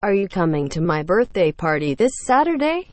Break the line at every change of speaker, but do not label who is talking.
Are you coming to my birthday party this Saturday?